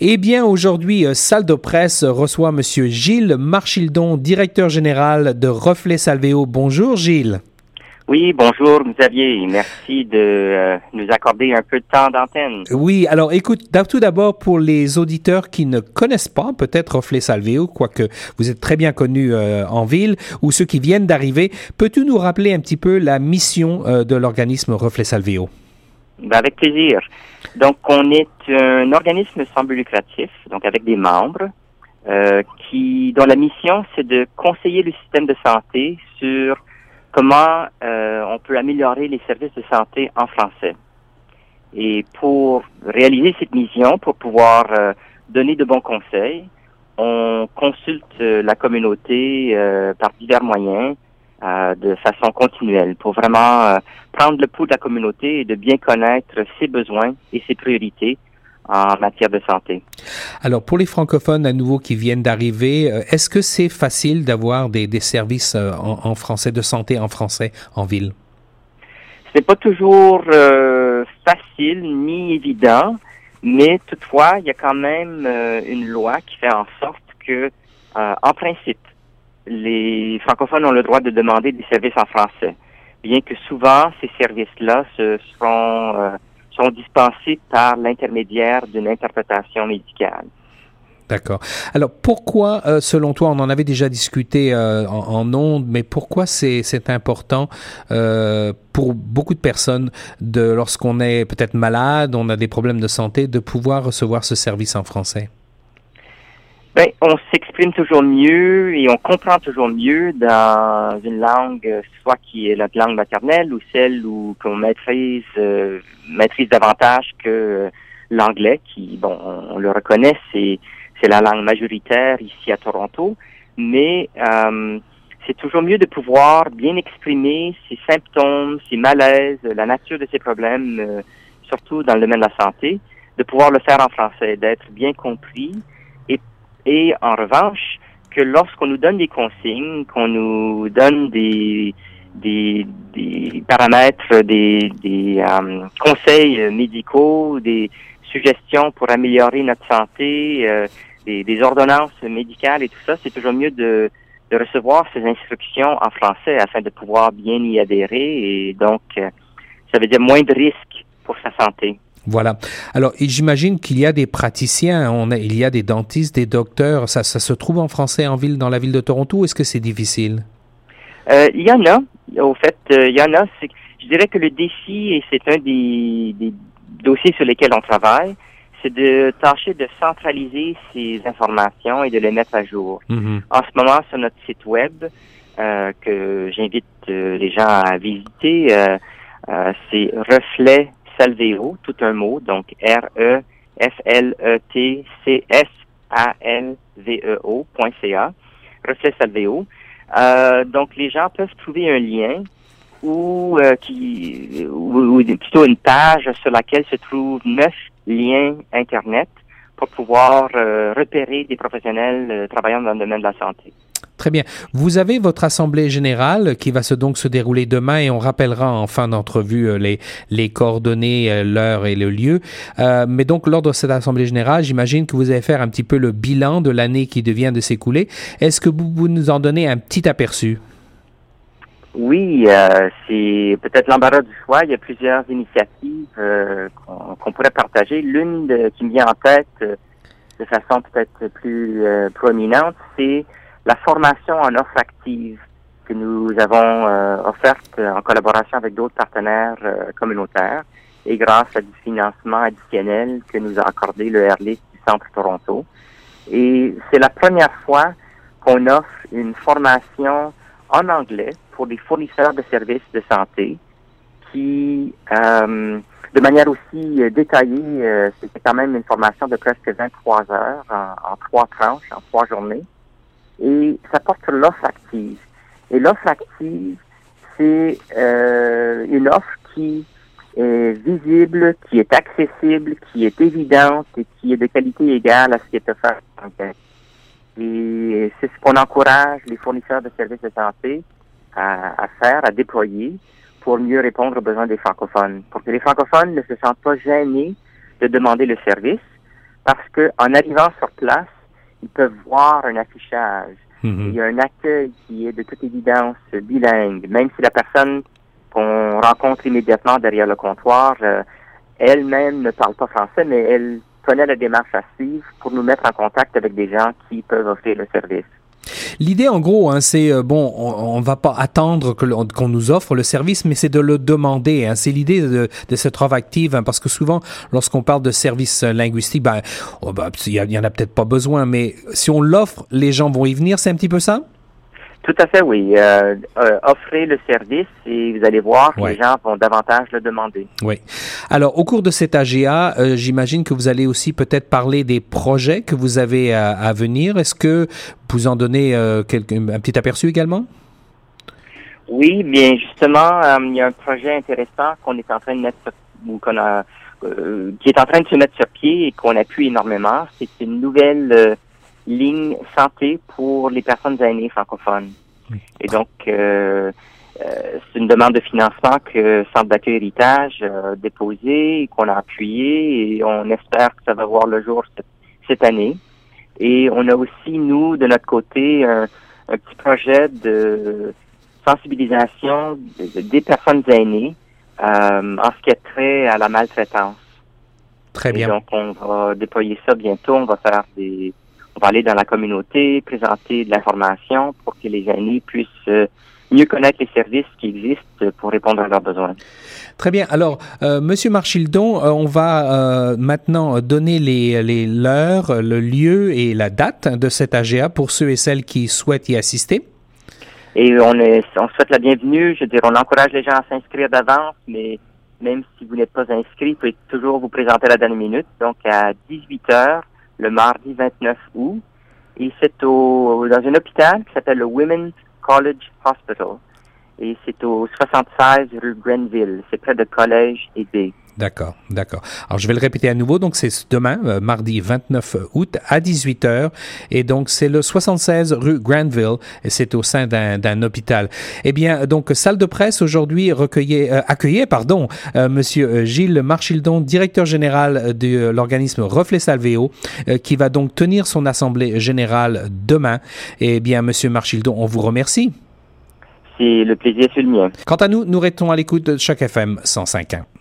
Eh bien, aujourd'hui, euh, Salle de presse reçoit Monsieur Gilles Marchildon, directeur général de Reflet Salvéo. Bonjour, Gilles. Oui, bonjour Xavier. Merci de euh, nous accorder un peu de temps d'antenne. Oui, alors écoute, tout d'abord pour les auditeurs qui ne connaissent pas peut-être Reflet Salvéo, quoique vous êtes très bien connu euh, en ville, ou ceux qui viennent d'arriver, peux-tu nous rappeler un petit peu la mission de l'organisme Reflet Salvéo? Ben, avec plaisir. Donc, on est un organisme sans but lucratif, donc avec des membres, euh, qui dont la mission c'est de conseiller le système de santé sur comment euh, on peut améliorer les services de santé en français. Et pour réaliser cette mission, pour pouvoir euh, donner de bons conseils, on consulte la communauté par divers moyens, euh, de façon continuelle pour vraiment euh, prendre le pouls de la communauté et de bien connaître ses besoins et ses priorités en matière de santé. Alors, pour les francophones à nouveau qui viennent d'arriver, euh, est-ce que c'est facile d'avoir des, des, services en, en, français, de santé en français en ville? C'est pas toujours facile ni évident, mais toutefois, il y a quand même une loi qui fait en sorte que, en principe, les francophones ont le droit de demander des services en français, bien que souvent ces services-là se seront, euh, sont dispensés par l'intermédiaire d'une interprétation médicale. D'accord. Alors pourquoi, euh, selon toi, on en avait déjà discuté euh, en, ondes, mais pourquoi c'est important pour beaucoup de personnes, de lorsqu'on est peut-être malade, on a des problèmes de santé, de pouvoir recevoir ce service en français? Ben, on s'exprime toujours mieux et on comprend toujours mieux dans une langue, soit qui est notre langue maternelle ou celle où qu'on maîtrise euh, maîtrise davantage que l'anglais, qui, bon, on, le reconnaît, c'est c'est la langue majoritaire ici à Toronto, mais euh, c'est toujours mieux de pouvoir bien exprimer ses symptômes, ses malaises, la nature de ses problèmes, euh, surtout dans le domaine de la santé, de pouvoir le faire en français, d'être bien compris et en revanche, que lorsqu'on nous donne des consignes, qu'on nous donne des, des, des paramètres, des, des euh, conseils médicaux, des suggestions pour améliorer notre santé, euh, des, des, ordonnances médicales et tout ça, c'est toujours mieux de, de recevoir ces instructions en français afin de pouvoir bien y adhérer et donc euh, ça veut dire moins de risques pour sa santé. Voilà. Alors, j'imagine qu'il y a des praticiens, on a, il y a des dentistes, des docteurs. Ça, ça se trouve en français en ville, dans la ville de Toronto, ou est-ce que c'est difficile? Euh, il y en a. Au fait, euh, il y en a. Je dirais que le défi, et c'est un des, des, dossiers sur lesquels on travaille, c'est de tâcher de centraliser ces informations et de les mettre à jour. Mm-hmm. En ce moment, sur notre site web, euh, que j'invite les gens à visiter, c'est reflet Salveo, tout un mot, donc R-E-F-L-E-T-C-S-A-L-V-E-O.ca, Reflet Salveo. Euh, donc, les gens peuvent trouver un lien ou, euh, qui, ou, plutôt une page sur laquelle se trouvent neuf liens Internet pour pouvoir euh, repérer des professionnels euh, travaillant dans le domaine de la santé. Très bien. Vous avez votre assemblée générale qui va se donc se dérouler demain et on rappellera en fin d'entrevue euh, les, les coordonnées, euh, l'heure et le lieu. Euh, mais donc, lors de cette assemblée générale, j'imagine que vous allez faire un petit peu le bilan de l'année qui devient de s'écouler. Est-ce que vous, vous, nous en donnez un petit aperçu? Oui, euh, c'est peut-être l'embarras du choix. Il y a plusieurs initiatives euh, qu'on qu pourrait partager. L'une qui me vient en tête de façon peut-être plus prominente, c'est la formation en offre active que nous avons euh, offerte en collaboration avec d'autres partenaires euh, communautaires et grâce à du financement additionnel que nous a accordé le RLIS du Centre Toronto. Et c'est la première fois qu'on offre une formation en anglais pour des fournisseurs de services de santé qui, euh, de manière aussi détaillée, euh, c'était quand même une formation de presque 23 heures en trois tranches, en trois journées et ça porte sur l'offre active. Et l'offre active, c'est euh, une offre qui est visible, qui est accessible, qui est évidente et qui est de qualité égale à ce qui est offert en Et c'est ce qu'on encourage les fournisseurs de services de santé à, à, faire, à déployer pour mieux répondre aux besoins des francophones. Pour que les francophones ne se sentent pas gênés de demander le service, parce que en arrivant sur place, ils peuvent voir un affichage. Mhm. Il y a un accueil qui est de toute évidence bilingue, même si la personne qu'on rencontre immédiatement derrière le comptoir euh, elle-même ne parle pas français, mais elle connaît la démarche à suivre pour nous mettre en contact avec des gens qui peuvent offrir le service. L'idée, en gros, hein, c'est euh, bon, on, va pas attendre qu'on nous offre le service, mais c'est de le demander. Hein. C'est l'idée de, cette offre active, hein, parce que souvent, lorsqu'on parle de services linguistiques, ben, oh, ben, il y, en a peut-être pas besoin, mais si on l'offre, les gens vont y venir. C'est un petit peu ça? Tout à fait, oui. Euh, euh, offrez le service et vous allez voir que les gens vont davantage le demander. Oui. Alors, au cours de cet AGA, euh, j'imagine que vous allez aussi peut-être parler des projets que vous avez à, venir. Est-ce que vous en donnez un petit aperçu également? Oui, bien justement, il y a un projet intéressant qu'on est en train de mettre ou qu'on a qui est en train de se mettre sur pied et qu'on appuie énormément. C'est une nouvelle ligne santé pour les personnes aînées francophones. Et donc, euh, euh, c'est une demande de financement que Centre d'accueil héritage a déposé, qu'on a appuyé et on espère que ça va voir le jour cette, année. Et on a aussi, nous, de notre côté, un, petit projet de sensibilisation des personnes aînées euh, en ce qui est trait à la maltraitance. Très bien. Et donc, on va déployer ça bientôt. On va faire des, on va aller dans la communauté, présenter de l'information pour que les aînés puissent euh, mieux connaître les services qui existent pour répondre à leurs besoins. Très bien. Alors, euh, Monsieur Marchildon, euh, on va maintenant donner les, les l'heure, le lieu et la date de cet AGA pour ceux et celles qui souhaitent y assister. Et on, est, on souhaite la bienvenue. Je veux dire, on encourage les gens à s'inscrire d'avance, mais même si vous n'êtes pas inscrit, vous pouvez toujours vous présenter à la dernière minute. Donc, à 18 heures, le mardi 29 août. Et c'est au, dans un hôpital qui s'appelle le Women's College Hospital. Et c'est au 76 rue Grenville. C'est près de Collège et B. D'accord, d'accord. Alors, je vais le répéter à nouveau. Donc, c'est demain, euh, mardi 29 août à 18h. Et donc, c'est le 76 rue Granville et c'est au sein d'un hôpital. Eh bien, donc, salle de presse aujourd'hui recueillait, euh, accueillait, pardon, euh, monsieur Gilles Marchildon, directeur général de l'organisme Reflet Salvéo, qui va donc tenir son assemblée générale demain. Eh bien, monsieur Marchildon, on vous remercie. C'est le plaisir, c'est le mien. Quant à nous, nous restons à l'écoute de chaque FM 105.1.